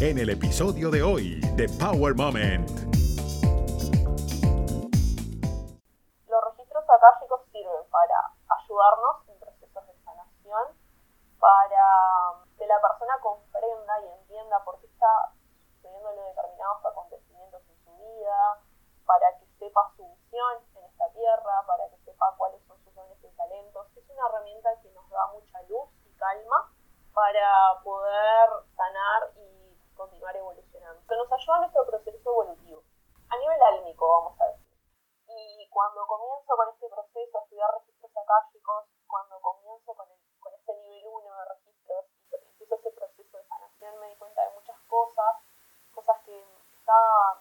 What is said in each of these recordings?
en el episodio de hoy de Power Moment. Los registros akáshicos sirven para ayudarnos en procesos de sanación, para que la persona comprenda y entienda por qué está sucediéndole determinados acontecimientos en su vida, para que sepa su misión en esta tierra, para que sepa cuáles son sus dones y talentos. Es una herramienta que nos da mucha luz y calma para poder sanar y continuar evolucionando. Que nos ayuda a nuestro proceso evolutivo. A nivel álmico, vamos a decir. Y cuando comienzo con este proceso a estudiar registros akáshicos, cuando comienzo con, el, con ese nivel 1 de registros empiezo ese proceso de sanación, me di cuenta de muchas cosas, cosas que estaban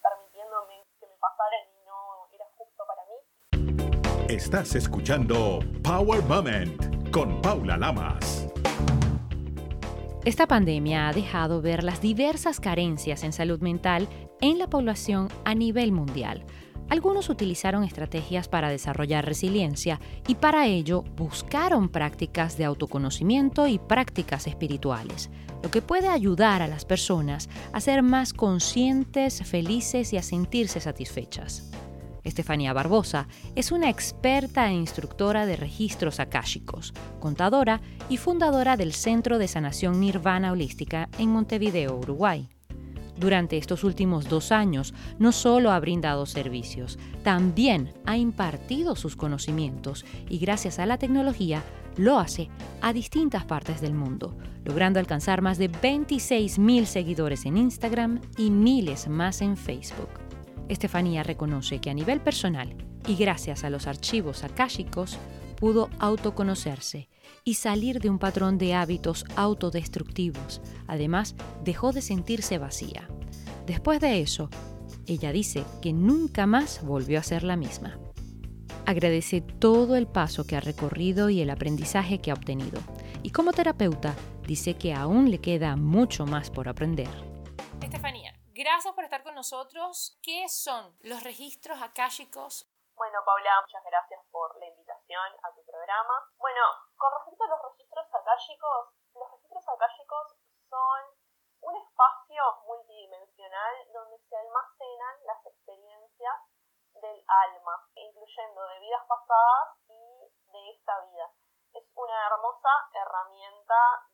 permitiéndome que me pasaran y no era justo para mí. Estás escuchando Power Moment con Paula Lamas. Esta pandemia ha dejado ver las diversas carencias en salud mental en la población a nivel mundial. Algunos utilizaron estrategias para desarrollar resiliencia y para ello buscaron prácticas de autoconocimiento y prácticas espirituales, lo que puede ayudar a las personas a ser más conscientes, felices y a sentirse satisfechas. Estefanía Barbosa es una experta e instructora de registros akáshicos, contadora y fundadora del Centro de Sanación Nirvana Holística en Montevideo, Uruguay. Durante estos últimos dos años, no solo ha brindado servicios, también ha impartido sus conocimientos y gracias a la tecnología lo hace a distintas partes del mundo, logrando alcanzar más de 26.000 seguidores en Instagram y miles más en Facebook. Estefanía reconoce que a nivel personal y gracias a los archivos akáshicos pudo autoconocerse y salir de un patrón de hábitos autodestructivos. Además, dejó de sentirse vacía. Después de eso, ella dice que nunca más volvió a ser la misma. Agradece todo el paso que ha recorrido y el aprendizaje que ha obtenido. Y como terapeuta, dice que aún le queda mucho más por aprender. Gracias por estar con nosotros. ¿Qué son los registros akáshicos? Bueno, Paula, muchas gracias por la invitación a tu programa. Bueno, con respecto a los registros akáshicos, los registros akáshicos son un espacio multidimensional donde se almacenan las experiencias del alma, incluyendo de vidas pasadas y de esta vida. Es una hermosa herramienta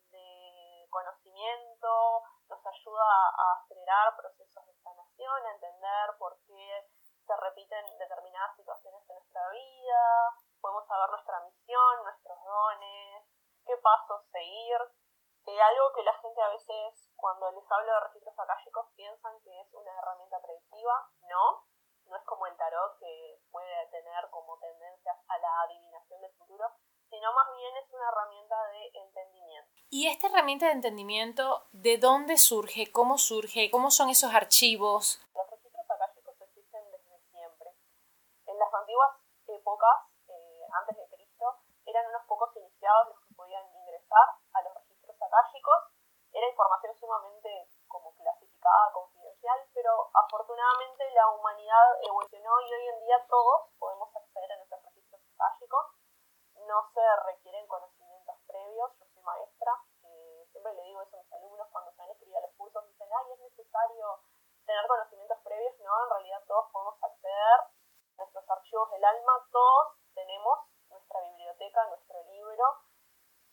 conocimiento, nos ayuda a acelerar procesos de sanación, a entender por qué se repiten determinadas situaciones en nuestra vida, podemos saber nuestra misión, nuestros dones, qué pasos seguir. Eh, algo que la gente a veces, cuando les hablo de registros akáshicos, piensan que es una herramienta predictiva. No, no es como el tarot que puede tener como tendencias a la adivinación del futuro, sino más bien es una herramienta de entendimiento. ¿Y esta herramienta de entendimiento de dónde surge? ¿Cómo surge? ¿Cómo son esos archivos? Los registros akáshicos existen desde siempre. En las antiguas épocas, eh, antes de Cristo, eran unos pocos iniciados los que podían ingresar a los registros akáshicos. Era información sumamente como clasificada, confidencial, pero afortunadamente la humanidad evolucionó y hoy en día todos podemos acceder a nuestros registros akáshicos no se requieren conocimientos previos. Yo soy maestra, eh, siempre le digo eso a mis alumnos cuando se han escrito los cursos, dicen, ay, es necesario tener conocimientos previos. No, en realidad todos podemos acceder a nuestros archivos del alma, todos tenemos nuestra biblioteca, nuestro libro,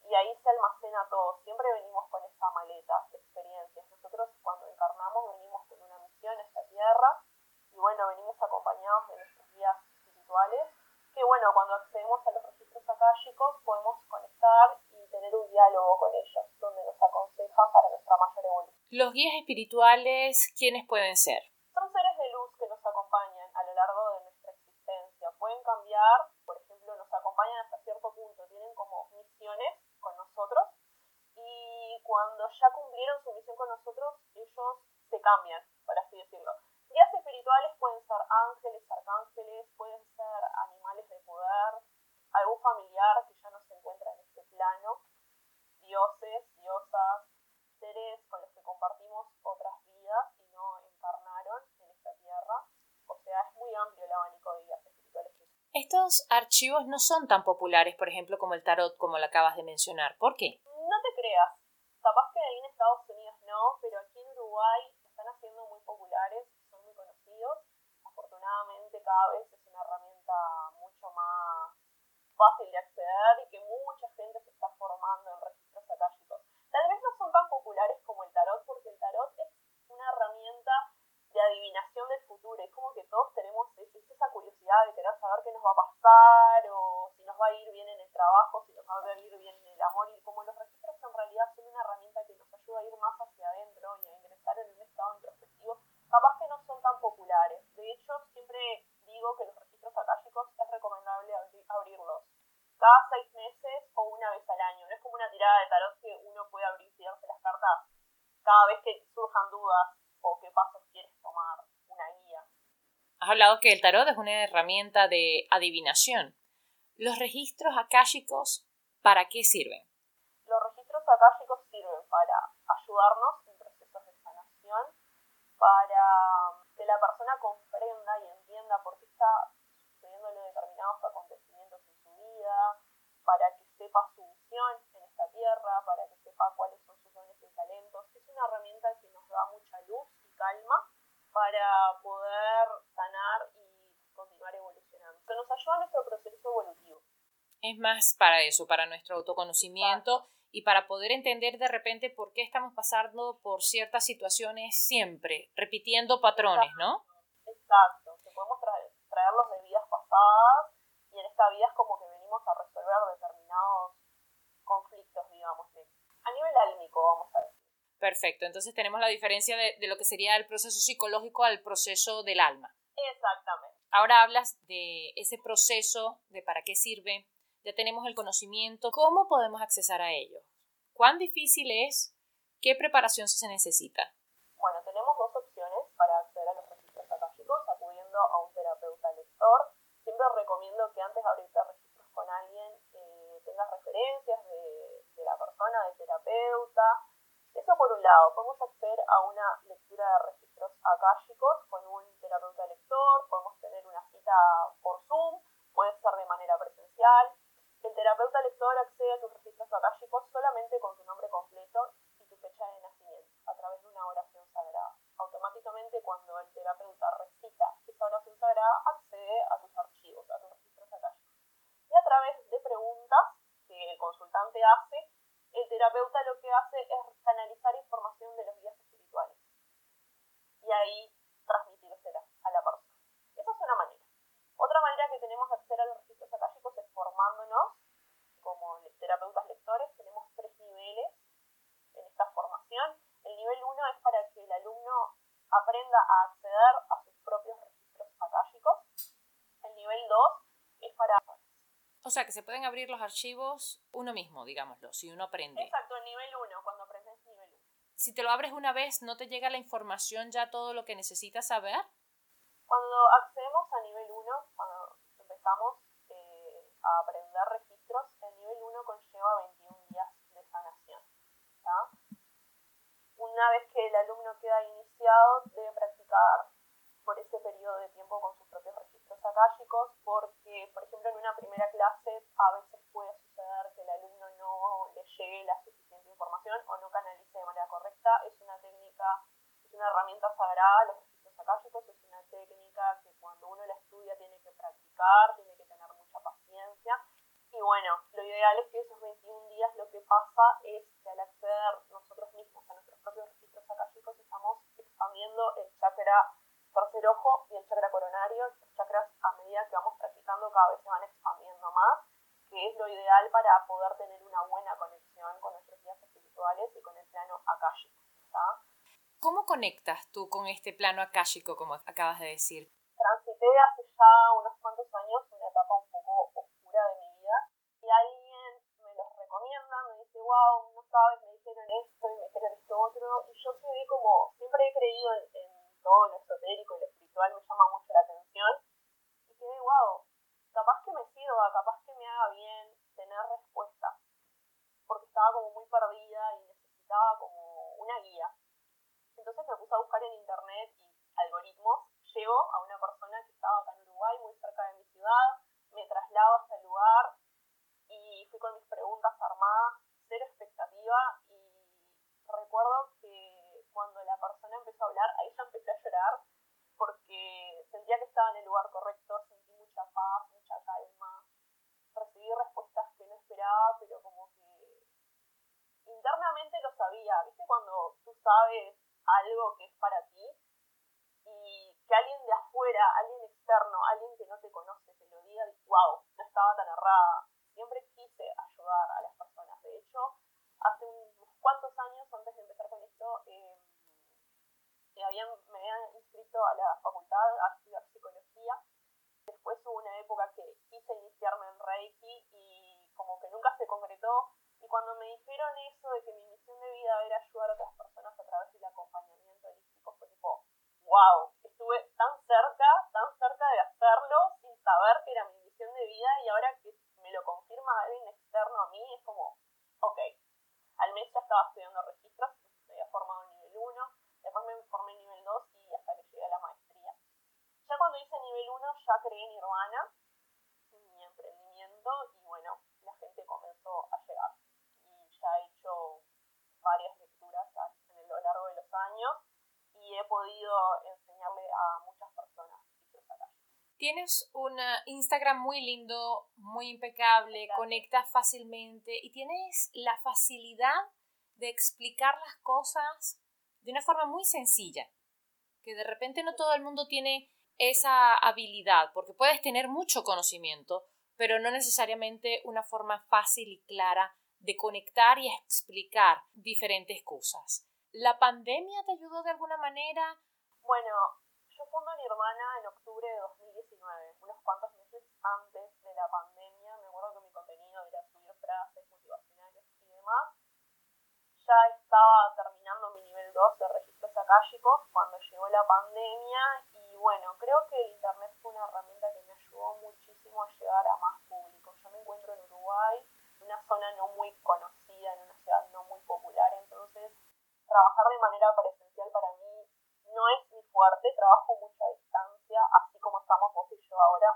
y ahí se almacena todo. Siempre venimos con esa maleta de experiencias. Nosotros cuando encarnamos venimos con una misión a esta tierra, y bueno, venimos acompañados de nuestros guías espirituales, que bueno, cuando accedemos a los podemos conectar y tener un diálogo con ellos, donde nos aconsejan para nuestra mayor evolución. ¿Los guías espirituales quiénes pueden ser? Son seres de luz que nos acompañan a lo largo de nuestra existencia. Pueden cambiar, por ejemplo, nos acompañan hasta cierto punto, tienen como misiones con nosotros y cuando ya cumplieron su misión con nosotros, ellos se cambian, por así decirlo. Guías espirituales pueden ser ángeles, arcángeles, pueden ser animales de poder, algún familiar que ya no se encuentra en este plano, dioses, diosas, seres con los que compartimos otras vidas y no encarnaron en esta tierra. O sea, es muy amplio el abanico de vidas espirituales. Estos archivos no son tan populares, por ejemplo, como el tarot, como lo acabas de mencionar. ¿Por qué? No te creas. Capaz que ahí en Estados Unidos no, pero aquí en Uruguay están haciendo muy populares, son muy conocidos. Afortunadamente cada vez es una herramienta mucho más fácil de acceder y que mucha gente se está formando en registros akáshicos. Tal vez no son tan populares como el tarot, porque el tarot es una herramienta de adivinación del futuro. Es como que todos tenemos esa curiosidad de querer saber qué nos va a pasar o si nos va a ir bien en el trabajo, si nos va a ir bien en el amor. Y como los registros en realidad son una herramienta que nos ayuda a ir más hacia adentro y a ingresar en un estado introspectivo, capaz que no son tan populares. De hecho, siempre digo que los registros akáshicos es recomendable abrirlos cada seis meses o una vez al año. No es como una tirada de tarot que uno puede abrir y darse las cartas cada vez que surjan dudas o qué pasos quieres tomar, una guía. Has que el tarot es una herramienta de adivinación. ¿Los registros akáshicos para qué sirven? Los registros akáshicos sirven para ayudarnos en procesos de sanación, para que la persona comprenda y entienda por qué está sucediéndole determinados acontecimientos en su vida, para que sepa su misión en esta tierra, para que sepa cuáles son sus dones y talentos. Es una herramienta que nos da mucha luz y calma para poder sanar y continuar evolucionando. Se nos ayuda a nuestro proceso evolutivo. Es más para eso, para nuestro autoconocimiento y para poder entender de repente por qué estamos pasando por ciertas situaciones siempre, repitiendo patrones, ¿no? Exacto, que podemos traer, traerlos de vidas pasadas y en esta vida es como que venimos a resolver determinados conflictos, digamos, a nivel álmico, vamos a decir. Perfecto, entonces tenemos la diferencia de, de lo que sería el proceso psicológico al proceso del alma. Exactamente. Ahora hablas de ese proceso, de para qué sirve, ya tenemos el conocimiento, ¿cómo podemos accesar a ello? ¿Cuán difícil es? ¿Qué preparación se necesita? Bueno, tenemos dos opciones para acceder a los registros akáshicos, acudiendo a un terapeuta lector. Siempre recomiendo que antes de abrirte registros con alguien eh, tengas referencias de, de la persona, del terapeuta. Eso por un lado, podemos acceder a una lectura de registros akáshicos con un terapeuta lector, podemos tener una cita por Zoom, puede ser de manera presencial. El terapeuta lector accede a tus registros akáshicos solamente con tu nombre completo y tu fecha de nacimiento, a través de una oración sagrada. Automáticamente cuando el terapeuta recita esa oración sagrada, accede a tus archivos, a tus registros akáshicos. Y a través de preguntas que el consultante hace, el terapeuta lo que hace es canalizar información de los guías espirituales. Y ahí transmitírsela a la persona. Esa es una manera. Otra manera que tenemos de acceder a los registros akáshicos formándonos como terapeutas lectores. Tenemos tres niveles en esta formación. El nivel 1 es para que el alumno aprenda a acceder a sus propios registros akáshicos. El nivel 2 es para... O sea, que se pueden abrir los archivos uno mismo, digámoslo, si uno aprende. Exacto, el nivel 1, cuando aprendes nivel 1. Si te lo abres una vez, ¿no te llega la información ya todo lo que necesitas saber? Cuando accedemos a nivel 1, cuando empezamos a aprender registros, el nivel 1 conlleva 21 días de sanación. Una vez que el alumno queda iniciado, debe practicar por ese periodo de tiempo con sus propios registros akáshicos, porque, por ejemplo, en una primera clase a veces puede suceder que el alumno no le llegue la suficiente información o no canalice de manera correcta. Es una técnica, es una herramienta sagrada, los registros akáshicos, es una técnica que cuando uno la estudia tiene que practicar, tiene que tener mucha paciencia. Y bueno, lo ideal es que esos 21 días lo que pasa es que al acceder nosotros mismos a nuestros propios registros akáshicos estamos expandiendo el chakra tercer ojo y el chakra coronario, los chakras a medida que vamos practicando cada vez se van expandiendo más, que es lo ideal para poder tener una buena conexión con nuestros guías espirituales y con el plano akáshico. ¿Cómo conectas tú con este plano akáshico, como acabas de decir? Transité hace ya unos cuantos años una etapa un poco oscura de mi vida y alguien me los recomienda, me dice, wow, no sabes, me dijeron esto y me dijeron esto otro, y yo quedé como, siempre he creído en, todo lo esotérico y lo espiritual, me llama mucho la atención, y quedé, wow, capaz que me sirva, capaz que me haga bien tener respuestas, porque estaba como muy perdida y necesitaba como una guía. Entonces me puse a buscar en internet y algoritmos, llego a una persona que estaba acá en Uruguay, muy cerca de mi ciudad, me traslado hasta el lugar y fui con mis preguntas armadas, cero expectativa y recuerdo que cuando la persona empezó a hablar, ahí ya empecé a llorar porque sentí sentía que estaba en el lugar correcto, sentí mucha paz, mucha calma, recibí respuestas que no esperaba, pero como que internamente lo sabía, ¿viste? Cuando tú sabes algo que es para ti y que alguien de afuera, alguien externo, alguien que no te conoce, te lo diga, wow, no estaba tan errada. Siempre quise ayudar a las personas. De hecho, hace unos cuantos años, antes de empezar con esto, eh, me habían inscrito a la facultad a estudiar psicología. Después hubo una época que quise iniciarme en Reiki y como que nunca se concretó. Y cuando me dijeron eso de que mi misión de vida era ayudar a otras personas a través del acompañamiento holístico, fue tipo, wow, estuve tan cerca, tan cerca de hacerlo sin saber que era mi misión de vida y ahora que me lo confirma alguien externo a mí, es como, ok, al mes ya estaba estudiando registros, me había formado en nivel 1, después me formé en nivel 2 y hasta que llegué a la maestría. Ya cuando hice nivel 1 ya mi emprendimiento, y bueno, la gente comenzó a llegar. Y ya he hecho varias lecturas a lo largo de los años y he podido enseñarle a muchas personas Tienes un Instagram muy lindo, muy impecable, conectas fácilmente y tienes la facilidad de explicar las cosas de una forma muy sencilla, que de repente no todo el mundo tiene esa habilidad, porque puedes tener mucho conocimiento, pero no necesariamente una forma fácil y clara de conectar y explicar diferentes cosas. ¿La pandemia te ayudó de alguna manera? Bueno, yo fundo mi hermana en octubre de 2019, unos cuantos meses antes de la pandemia. Me acuerdo que mi contenido era subir frases motivacionales y demás ya estaba terminando mi nivel 2 de registros akáshicos cuando llegó la pandemia y bueno, creo que el internet fue una herramienta que me ayudó muchísimo a llegar a más público. Yo me encuentro en Uruguay, una zona no muy conocida, en una ciudad no muy popular, entonces trabajar de manera presencial para mí no es mi fuerte, trabajo mucho a distancia, así como estamos vos y yo ahora.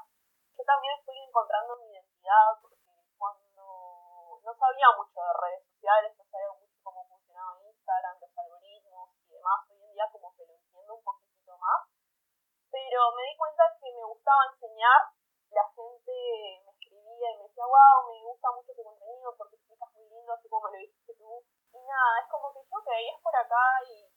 Yo también estoy encontrando mi identidad porque cuando no sabía mucho de redes sociales, no sabía mucho cómo funcionaba Instagram, los algoritmos y demás. Hoy en día como que lo entiendo un poquitito más. Pero me di cuenta que me gustaba enseñar. La gente me escribía y me decía, wow, me gusta mucho tu contenido porque explicas muy lindo, así como lo dijiste tú. Y nada, es como que yo, ok, es por acá y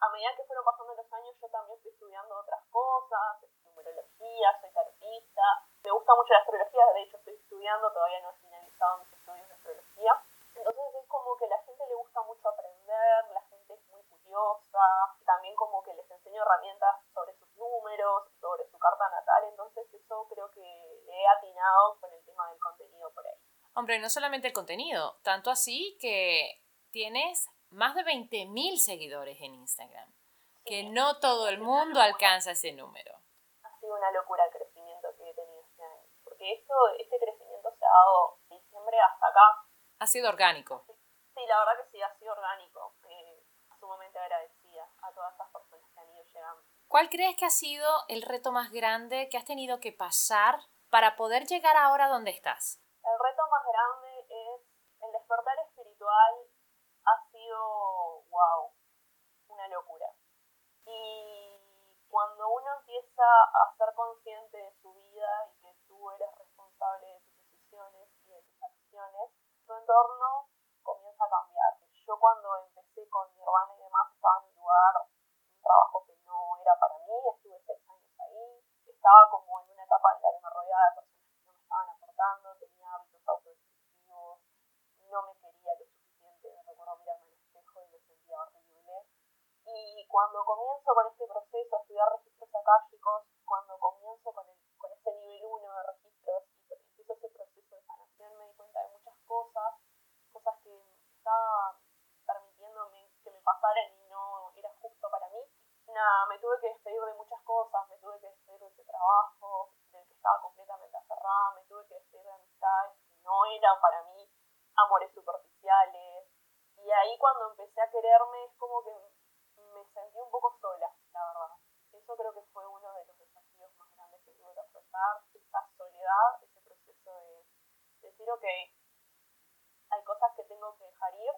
a medida que fueron pasando los años yo también fui estudiando otras cosas, numerología, soy tarotista, me gusta mucho la astrología, de hecho estoy estudiando, todavía no he finalizado mis estudios de astrología. Entonces es como que a la gente le gusta mucho aprender, la gente es muy curiosa, también como que les enseño herramientas sobre sus números, sobre su carta natal, entonces eso creo que le he atinado con el tema del contenido por Hombre, no solamente el contenido, tanto así que tienes más de 20.000 seguidores en Instagram, que no todo el mundo alcanza ese número. Ha sido una locura el crecimiento que he tenido este año, porque esto, este crecimiento se ha dado de diciembre hasta acá ha sido orgánico. Sí, la verdad que sí, ha sido orgánico. Eh, sumamente agradecida a todas esas personas que han ido llegando. ¿Cuál crees que ha sido el reto más grande que has tenido que pasar para poder llegar ahora donde estás? El reto más grande es el despertar espiritual ha sido, wow, una locura. Y cuando uno empieza a ser consciente de su vida y que tú eres responsable de tus decisiones y de tus acciones, tu entorno comienza a cambiar. Yo cuando empecé con mi hermana y demás estaba en un lugar, un trabajo que no era para mí, estuve seis años ahí, estaba como en una etapa en la que me rodeaba de personas que no me estaban aportando, tenía autodestructivos, no me quería lo suficiente, me recuerdo mirarme al espejo y me sentía horrible. Y cuando comienzo con este proceso a estudiar registros akáshicos, cuando comienzo con, el, con este nivel 1 de registros y empiezo ese proceso de sanación, me di cuenta de muchas cosas, cosas que estaban permitiéndome que me pasaran y no era justo para mí. Nada, me tuve que despedir de muchas cosas, me tuve que despedir de ese trabajo, del que estaba completamente aferrada, me tuve que despedir de amistades no eran para mí amores superficiales. Y ahí cuando empecé a quererme es como que me sentí un poco sola, la verdad. Eso creo que fue uno de los desafíos más grandes que tuve que afrontar, esa soledad, ese proceso de decir, ok, hay cosas que tengo que dejar ir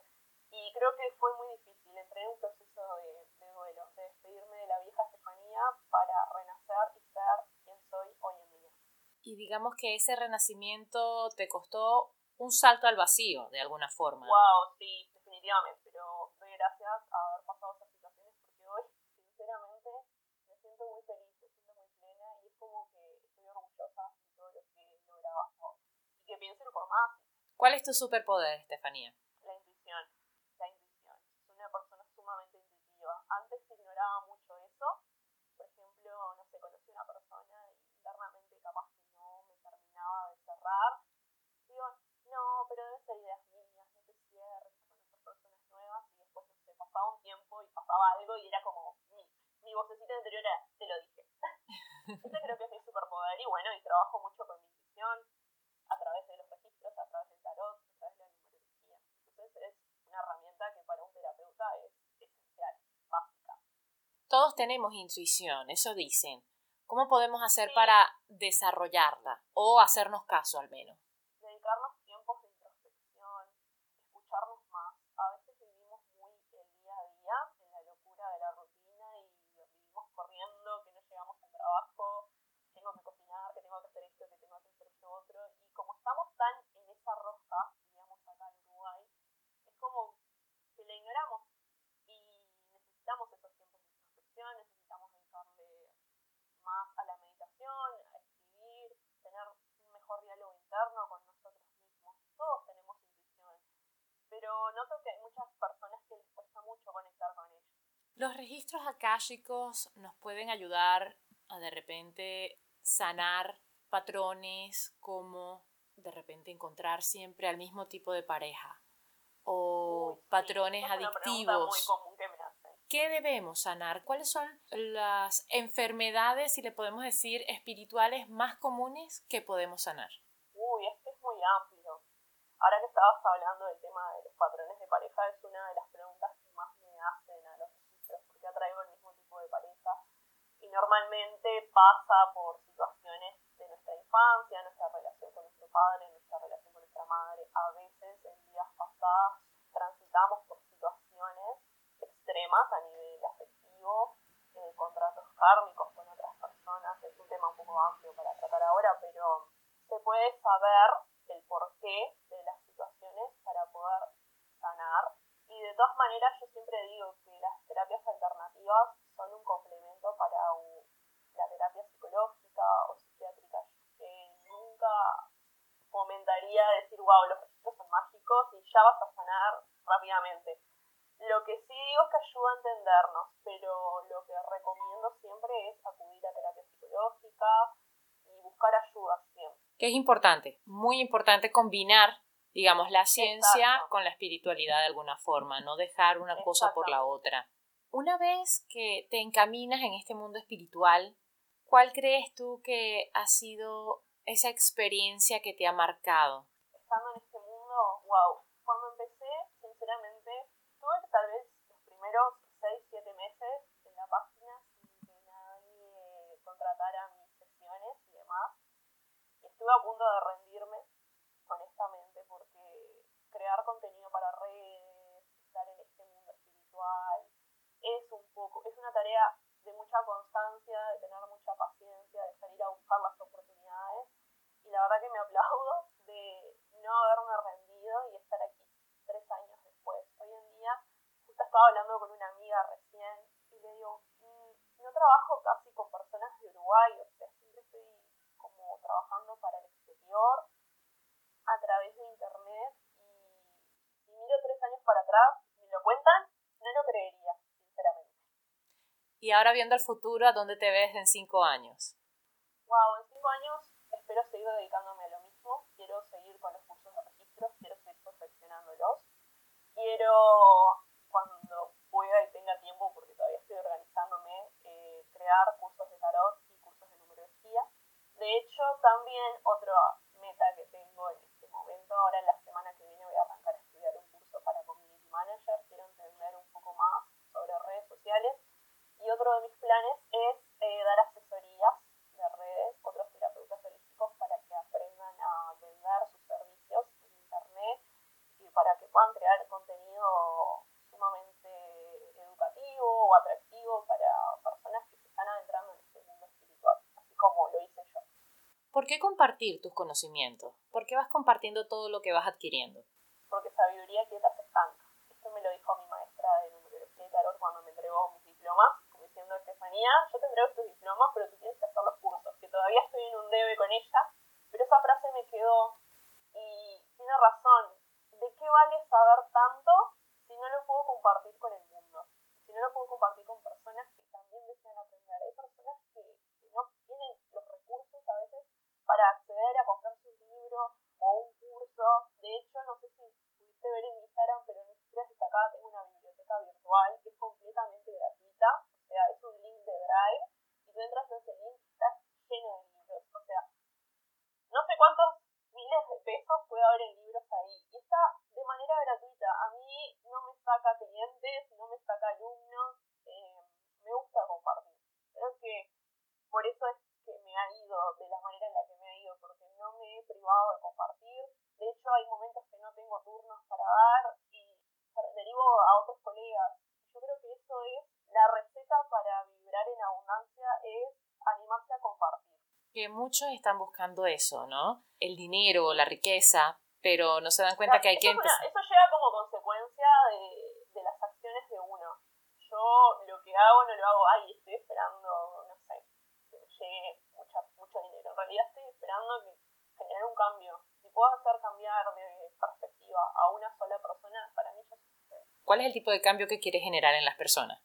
y creo que fue muy difícil. Entré en un proceso de, duelo, de despedirme de la vieja Estefanía para renacer y ser digamos que ese renacimiento te costó un salto al vacío, de alguna forma. Wow, sí, definitivamente, pero doy gracias a haber pasado esas situaciones porque hoy, sinceramente, me siento muy feliz, me siento muy plena y es como que estoy orgullosa de todo lo que he logrado hasta ahora. Y que piensen por más. ¿Cuál es tu superpoder, Estefanía? La intuición, la intuición. Soy una persona sumamente intuitiva. Antes ignoraba mucho eso. Por ejemplo, no sé, conocí a una persona y internamente capaz que no me terminaba de cerrar. Digo, no, pero debe ser ideas mías, no te cierres a conocer personas nuevas y después, no sé, pasaba un tiempo y pasaba algo y era como mi, mi vocecita interior era, te lo dije. Ese creo que es mi superpoder y bueno, y trabajo mucho con mi intuición a través de los registros, a través del tarot, a través de la numerología. Entonces es una herramienta que para un terapeuta es esencial, básica. Todos tenemos intuición, eso dicen. ¿Cómo podemos hacer para desarrollarla o hacernos caso al menos? Dedicarnos tiempos de introspección, escucharnos más. A veces vivimos muy el día a día, en la locura de la rutina y vivimos corriendo, que no llegamos al trabajo, tengo que cocinar, que tengo que hacer esto, que tengo que hacer esto otro. Y como estamos tan en esa rosca, digamos acá en Uruguay, es como que la ignoramos y necesitamos esos tiempos de introspección, necesitamos dedicarle más a la meditación, a escribir, tener un mejor diálogo interno con nosotros mismos. Todos tenemos intuición, pero noto que hay muchas personas que les cuesta mucho conectar con ellos. Los registros akáshicos nos pueden ayudar a de repente sanar patrones como de repente encontrar siempre al mismo tipo de pareja o patrones adictivos. Muy común que me ¿Qué debemos sanar? ¿Cuáles son las enfermedades, si le podemos decir, espirituales más comunes que podemos sanar? Uy, es que es muy amplio. Estabas hablando del tema de los patrones de pareja, es una de las preguntas que más me hacen a los registros, porque atraigo el mismo tipo de pareja. Y normalmente pasa por situaciones de nuestra infancia, nuestra relación con nuestro padre, nuestra relación con nuestra madre. A veces en días pasados transitamos por situaciones extremas a nivel afectivo, eh, contratos kármicos con otras personas, es un tema un poco amplio para tratar ahora, pero se puede saber el porqué de las situaciones para poder sanar. Y de todas maneras yo siempre digo que las terapias alternativas son un complemento para la terapia psicológica o psiquiátrica. nunca fomentaría decir, wow, los registros son mágicos y ya vas a sanar rápidamente lo que sí digo es que ayuda a entendernos, pero lo que recomiendo siempre es acudir a terapia psicológica y buscar ayuda siempre. Que es importante, muy importante combinar, digamos, la ciencia con la espiritualidad de alguna forma, no dejar una cosa por la otra. Una vez que te encaminas en este mundo espiritual, ¿cuál crees tú que ha sido esa experiencia que te ha marcado? Estando en este mundo, wow, cuando empecé, sinceramente, tuve tal vez los primeros 6, 7 meses en la página sin que nadie contratara mis sesiones y demás. Estuve a punto de rendirme, honestamente, porque crear contenido para redes, estar en este mundo espiritual, es un poco, es una tarea de mucha constancia, de tener mucha paciencia, de salir a buscar las oportunidades. Y la verdad que me aplaudo de no haberme rendido y estar aquí tres años después. Hoy en día, justo estaba hablando con una amiga recién y le digo, mm, no trabajo casi con personas de Uruguay, o sea, siempre estoy como trabajando para el exterior a través de internet y si miro tres años para atrás, me lo cuentan, no lo creería, sinceramente. Y ahora viendo el futuro, ¿a dónde te ves en cinco años? Wow, en cinco años espero seguir dedicándome a lo mismo, quiero seguir con los cursos de registros, quiero seguir perfeccionándolos quiero, cuando pueda y tenga tiempo, porque todavía estoy organizándome, eh, crear cursos de tarot y cursos de numerología. De hecho, también otra meta que tengo en este momento, ahora en la semana que viene voy a arrancar a estudiar un curso para Community Manager, quiero entender un poco más sobre redes sociales. Y otro de mis es eh, dar asesorías de redes, otros terapeutas holísticos para que aprendan a vender sus servicios en internet y para que puedan crear contenido sumamente educativo o atractivo para personas que se están adentrando en este mundo espiritual, así como lo hice yo. ¿Por ¿Por qué compartir tus conocimientos? ¿Por qué vas compartiendo todo lo que vas adquiriendo? Porque sabiduría quieta se estanca. Esto me lo dijo mi maestra de numerología de tarot cuando me entregó mis diplomas, como diciendo, Estefanía, yo te entrego estos diplomas, pero tú tienes que hacer los cursos, que todavía estoy en un debe con ella, pero esa frase me quedó y tiene razón. ¿De qué vale saber tanto si no lo puedo compartir con el mundo? Si no lo puedo compartir con personas que también desean aprender. Hay personas que, que no tienen los recursos a veces para acceder a comprarse un libro o un curso. De hecho, no sé si pudiste ver en Instagram, pero en siquiera destacada tengo una biblioteca virtual que completamente gratuita. O sea, es un link de Drive y tú entras en ese link y está lleno de libros. O sea, no sé cuántos miles de pesos puede haber en libros ahí. Y está de manera gratuita. A mí no me saca clientes, no me saca alumnos. Eh, me gusta compartir. Creo que por eso es que me ha ido de la manera en la que me ha ido, porque no me he privado de compartir. De hecho, hay momentos que no tengo turnos para dar y derivo a otros colegas. Yo creo que eso es la receta para vibrar en abundancia, es animarse a compartir. Que muchos están buscando eso, ¿no? El dinero, la riqueza, pero no se dan cuenta que hay que empezar. Eso llega como consecuencia de, de las acciones de uno. Yo lo que hago no lo hago, ay, estoy esperando, no sé, que llegue mucha, mucho dinero. En realidad estoy esperando que generar un cambio. Si puedo hacer cambiar de perspectiva a una sola persona, para mí ya sucede. ¿Cuál es el tipo de cambio que quieres generar en las personas?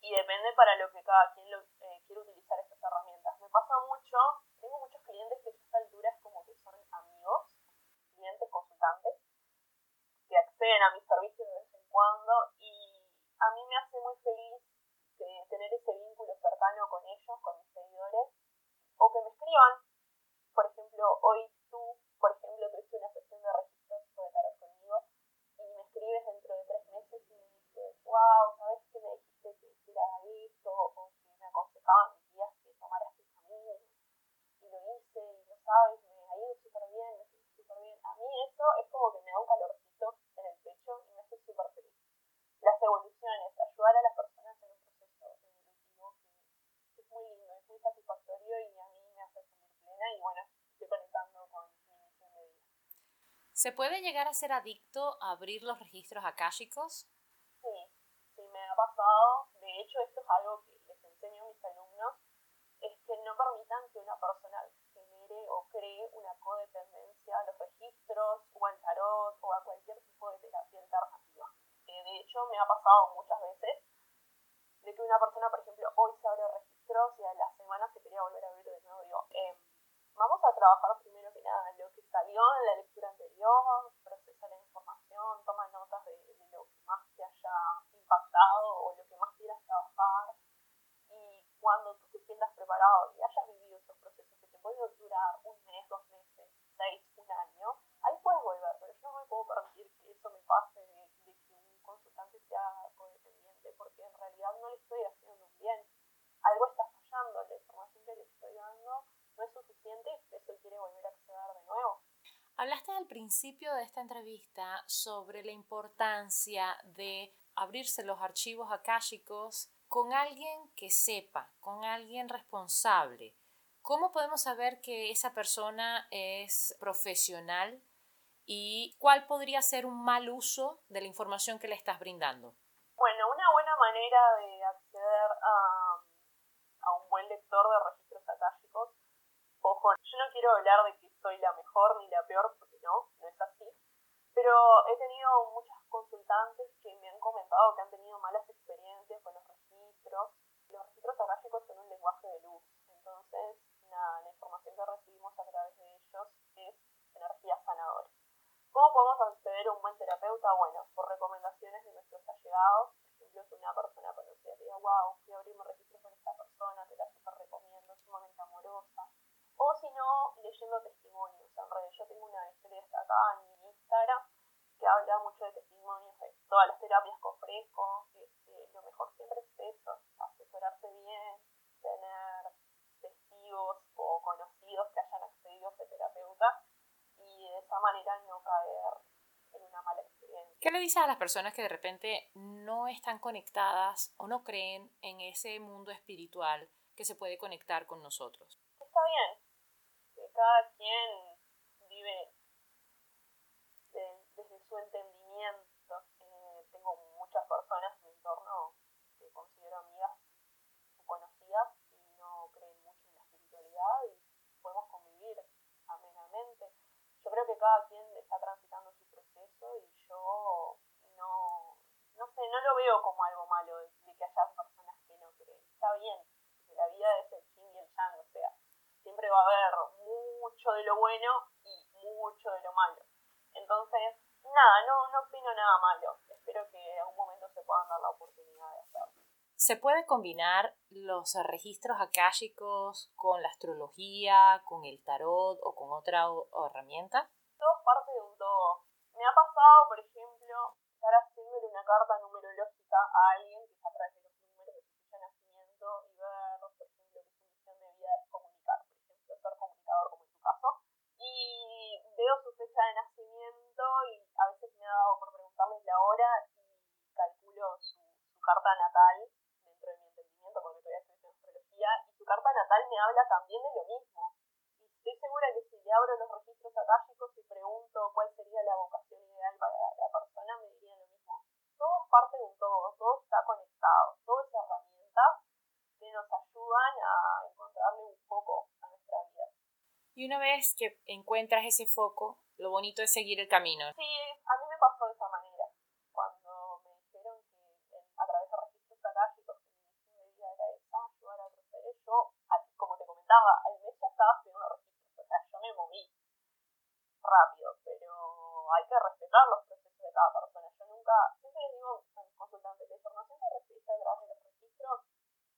Y depende para lo que cada quien lo, eh, quiere utilizar estas herramientas. Me pasa mucho, tengo muchos clientes que a esta altura como que son amigos, clientes consultantes, que acceden a mis servicios de vez en cuando y a mí me hace muy feliz tener ese vínculo cercano con ellos, con mis seguidores, o que me escriban. Por ejemplo, hoy tú, por ejemplo, tuviste una sesión de registros de tarot escribes dentro de tres meses y me dices, wow, ¿sabes qué me dijiste que hiciera esto? O que me aconsejaban mis días que tomara este camino. Y lo hice y lo sabes, me ha ido súper bien, me siento súper bien. A mí eso es como que me da un calorcito en el pecho y me hace súper feliz. Las evoluciones, ayudar a las personas en un proceso evolutivo que, es muy lindo, es muy satisfactorio y a mí me hace sentir plena y bueno, estoy conectando con mi misión de vida. ¿Se puede llegar a ser adicto a abrir los registros akáshicos? Sí, sí me ha pasado. De hecho, esto es algo que les enseño a mis alumnos, es que no permitan que una persona genere o cree una codependencia a los registros o al tarot o a cualquier tipo de terapia alternativa. Eh, de hecho, me ha pasado muchas veces de que una persona, por ejemplo, hoy se abre registros y a la semana se quería volver a abrir de nuevo. Digo, eh, vamos a trabajar primero que nada lo que salió en la lectura anterior, procesa la información, toma notas de, lo que más te haya impactado o lo que más quieras trabajar. Y cuando tú te sientas preparado y hayas vivido esos procesos que te pueden durar un mes, dos meses, seis, un año, ahí puedes volver, pero yo no me puedo permitir que eso me pase de, de que un consultante sea codependiente, porque en realidad no le estoy haciendo un bien. Algo está fallando, la información que le estoy dando no es suficiente eso quiere volver a acceder de nuevo. Hablaste al principio de esta entrevista sobre la importancia de abrirse los archivos akáshicos con alguien que sepa, con alguien responsable. ¿Cómo podemos saber que esa persona es profesional y cuál podría ser un mal uso de la información que le estás brindando? Bueno, una buena manera de acceder a, a un buen lector de registros akáshicos, ojo, yo no quiero hablar de que soy la mejor ni la peor, porque no, no es así, pero he tenido muchas consultantes que me han comentado que han tenido malas experiencias con los registros. Los registros akáshicos son un lenguaje de luz, entonces nada, la información que recibimos a través de ellos es energía sanadora. ¿Cómo podemos acceder a un buen terapeuta? Bueno, por recomendaciones de nuestros allegados. Por ejemplo, si una persona conocida te diga, wow, fui a abrirme registro con esta persona, te la super recomiendo, sumamente amorosa. O si no, leyendo testimonios. En realidad, yo tengo una historia destacada en mi Instagram que habla mucho de testimonios de todas las terapias que ofrezco. Este, lo mejor siempre es eso, asesorarse bien, tener testigos o conocidos que hayan accedido a ese terapeuta y de esa manera no caer en una mala experiencia. ¿Qué le dices a las personas que de repente no están conectadas o no creen en ese mundo espiritual que se puede conectar con nosotros? Está bien. Cada quien vive desde su entendimiento. Eh, tengo muchas personas en mi entorno que considero amigas o conocidas y no creen mucho en la espiritualidad y podemos convivir amenamente. Yo creo que cada quien está transitando su proceso y yo no, no sé, no lo veo como algo malo de, que haya personas que no creen. Está bien, la vida es el yin y el yang, o sea, siempre va a haber mucho de lo bueno y mucho de lo malo. Entonces, nada, no, no opino nada malo. Espero que en algún momento se puedan dar la oportunidad de hacerlo. ¿Se puede combinar los registros akáshicos con la astrología, con el tarot o con otra herramienta? Todo es parte de un todo. Me ha pasado, por ejemplo, estar haciéndole una carta numerológica a alguien que está a través de los números de su fecha de nacimiento y ver, por ejemplo, que su misión de vida es comunicar, por ejemplo, ser comunicador como en tu caso. Y veo su fecha de nacimiento y a veces me ha dado por preguntarles la hora y calculo su, su carta natal dentro de mi entendimiento, porque todavía estoy en astrología, y su carta natal me habla también de lo mismo. Y estoy segura que si le abro y pregunto cuál sería la vocación ideal para la persona, me dirían lo mismo. Todo es parte de un todo, todo está conectado, todo es herramientas que nos ayudan a encontrarle un foco a nuestra vida. Y una vez que encuentras ese foco, lo bonito es seguir el camino. Sí, a mí me pasó de esa manera. Cuando me dijeron que a través de registros akáshicos mi misión de vida era esa, ayudar a otros seres, yo, como te comentaba, al mes ya estaba haciendo registros, o sea, yo me moví rápido, pero hay que respetar los procesos de cada persona. Yo nunca, siempre les digo a mis consultantes, la información que recibiste a través de los registros,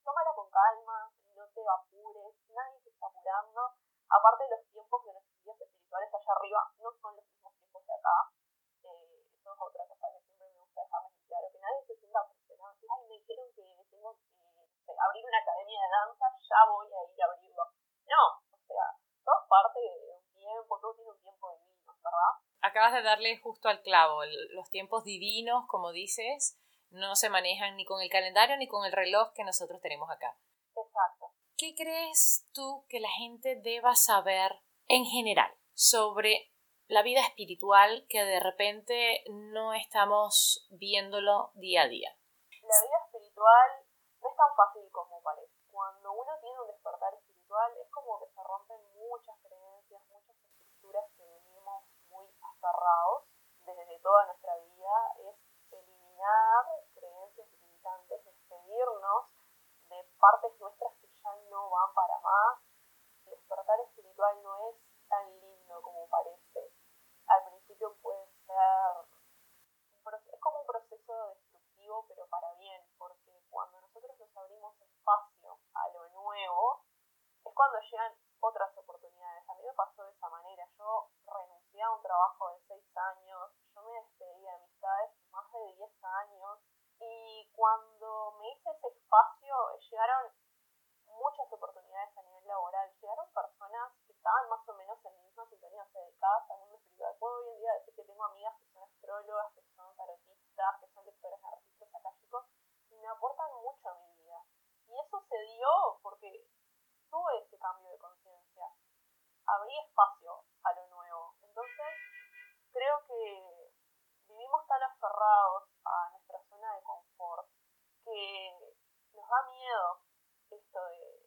tómala con calma, no te apures, nadie te está apurando. Aparte de los tiempos de los guías espirituales allá arriba, no son los mismos tiempos de acá. Eh, eso es otra cosa que siempre me gusta dejarles claro, que nadie se sienta presionado. Ay, me dijeron que tengo que abrir una academia de danza, ya voy a ir a abrirlo. No, o sea, todo es parte de un tiempo, todo tiene un tiempo divino, ¿verdad? Acabas de darle justo al clavo. Los tiempos divinos, como dices, no se manejan ni con el calendario ni con el reloj que nosotros tenemos acá. Exacto. ¿Qué crees tú que la gente deba saber en general sobre la vida espiritual que de repente no estamos viéndolo día a día? La vida espiritual no es tan fácil como parece. Cuando uno tiene un despertar espiritual es como que se rompen muchas creencias, muchas estructuras que venimos muy aferrados desde toda nuestra vida. Es eliminar creencias limitantes, despedirnos de partes nuestras que ya no van para más. El despertar espiritual no es tan lindo como parece. Al principio puede ser, es como un proceso destructivo, pero para bien, porque cuando nosotros nos abrimos espacio a lo nuevo, es cuando llegan otras oportunidades. A mí me pasó de esa manera. Yo renuncié a un trabajo de seis años, yo me despedí de amistades más de 10 años y cuando me hice ese espacio llegaron muchas oportunidades a nivel laboral, llegaron personas que estaban más o menos en mi misma sintonía, o sea, dedicadas al mundo espiritual. Puedo hoy en día decir que tengo amigas que son astrólogas, que son tarotistas, que son lectoras de registros akáshicos y me aportan mucho a mi vida. Y eso se dio porque tuve ese cambio de conciencia, abrí espacio a lo nuevo. Entonces, creo que vivimos tan aferrados a nuestra zona de confort que nos da miedo esto de,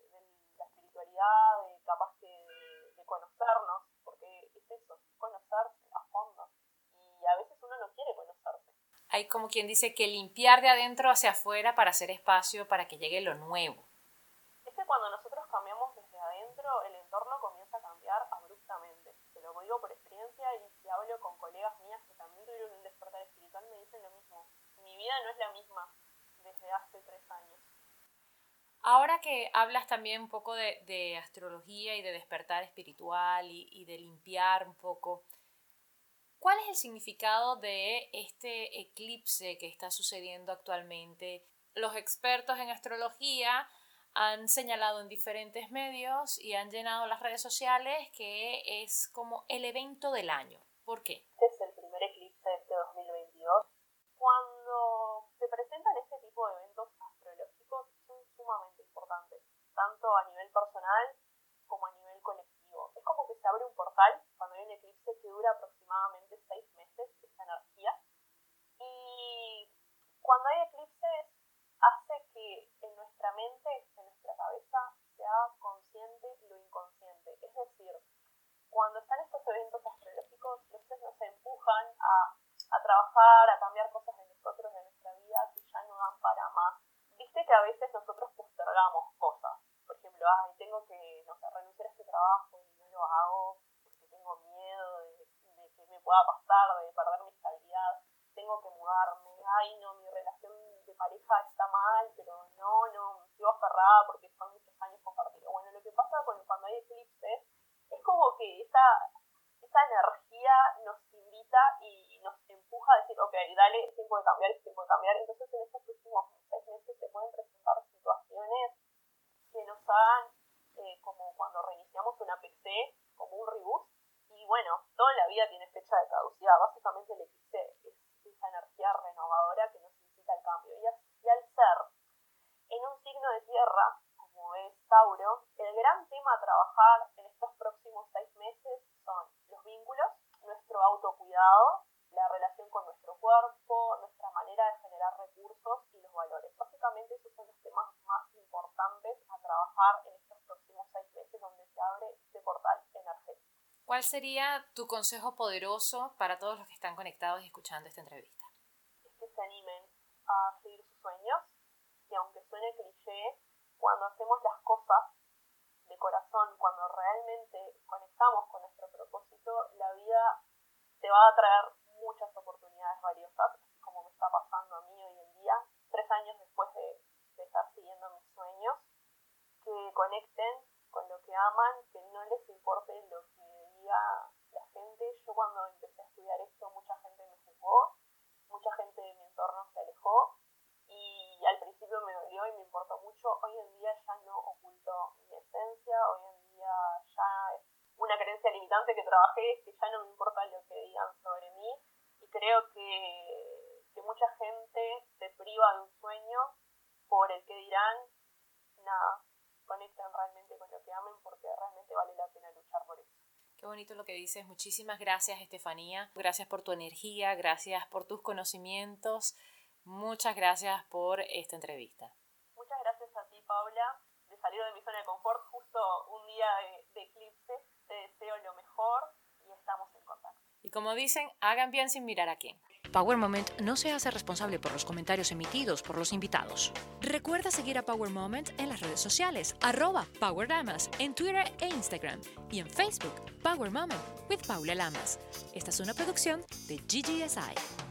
la espiritualidad, de capaz que de, conocernos, porque es eso, conocerse a fondo. Y a veces uno no quiere conocerse. Hay como quien dice que limpiar de adentro hacia afuera para hacer espacio para que llegue lo nuevo. Es que cuando nosotros cambiamos desde adentro, el entorno comienza a cambiar abruptamente. Te lo digo por experiencia y si hablo con colegas mías que también tuvieron un despertar espiritual, me dicen lo mismo. Mi vida no es la misma desde hace tres años. Ahora que también un poco de, astrología y de despertar espiritual y, de limpiar un poco, ¿cuál es el significado de este eclipse que está sucediendo actualmente? Los expertos en astrología han señalado en diferentes medios y han llenado las redes sociales que es como el evento del año. ¿Por qué es el primer eclipse de este 2022. Cuando se presentan este tipo de eventos astrológicos sumamente importantes, tanto a nivel personal como a nivel colectivo. Es como que se abre un portal cuando hay un eclipse que dura aproximadamente seis meses, esta energía. Y cuando hay eclipses hace que en nuestra mente, en nuestra cabeza, sea consciente lo inconsciente. Es decir, cuando están estos eventos astrológicos, los nos empujan a, a trabajar, a cambiar cosas de nosotros, de nuestra vida, que ya no dan para más. Viste que a veces nosotros postergamos cosas. Ejemplo, tengo que, renunciar a este trabajo y no lo hago porque tengo miedo de, que me pueda pasar, de perder mi estabilidad. Tengo que mudarme. Ay, no, mi relación de pareja está mal, pero no, no, sigo aferrada porque son muchos años compartidos. Bueno, lo que pasa cuando, hay eclipses es como que esa, esa energía nos invita y nos empuja a decir, ok, dale, es tiempo de cambiar, es tiempo de cambiar. Entonces en estos próximos seis meses se pueden presentar situaciones que nos hagan eh, como cuando reiniciamos una PC, como un reboot. Y bueno, toda la vida tiene fecha de caducidad. Básicamente el eclipse es esa energía renovadora que nos incita al cambio. Y al ser en un signo de tierra, como es Tauro, el gran tema a trabajar en estos próximos seis meses son los vínculos, nuestro autocuidado, la relación con nuestro cuerpo, nuestra manera de generar recursos y los valores. Básicamente esos son los temas más importantes a trabajar en estos próximos seis meses donde se abre este portal energético. ¿Cuál sería tu consejo poderoso para todos los que están conectados y escuchando esta entrevista? Es que se animen a seguir sus sueños, y aunque suene cliché, cuando hacemos las cosas de corazón, cuando realmente conectamos con nuestro propósito, la vida te va a traer muchas oportunidades valiosas, así como me está pasando a mí hoy en día, tres años después de, estar siguiendo mis sueños, que conecten con lo que aman, que no les importe lo que diga la gente. Yo cuando empecé a estudiar esto, mucha gente me juzgó, mucha gente de mi entorno se alejó y al principio me dolió y me importó mucho. Hoy en día ya no oculto mi esencia, hoy en día ya es una creencia limitante que trabajé es que ya no me importa lo que digan sobre mí y creo que, que mucha gente se priva de un sueño por el que dirán, nada, conecten realmente con lo que amen porque realmente vale la pena luchar por eso. Qué bonito lo que dices. Muchísimas gracias, Estefanía. Gracias por tu energía, gracias por tus conocimientos. Muchas gracias por esta entrevista. Muchas gracias a ti, Paula, de salir de mi zona de confort justo un día de, eclipse. Te deseo lo mejor y estamos en contacto. Y como dicen, hagan bien sin mirar a quién. Power Moment no se hace responsable por los comentarios emitidos por los invitados. Recuerda seguir a Power Moment en las redes sociales, arroba Power Lamas, en Twitter e Instagram, y en Facebook, Power Moment with Paula Lamas. Esta es una producción de GGSI.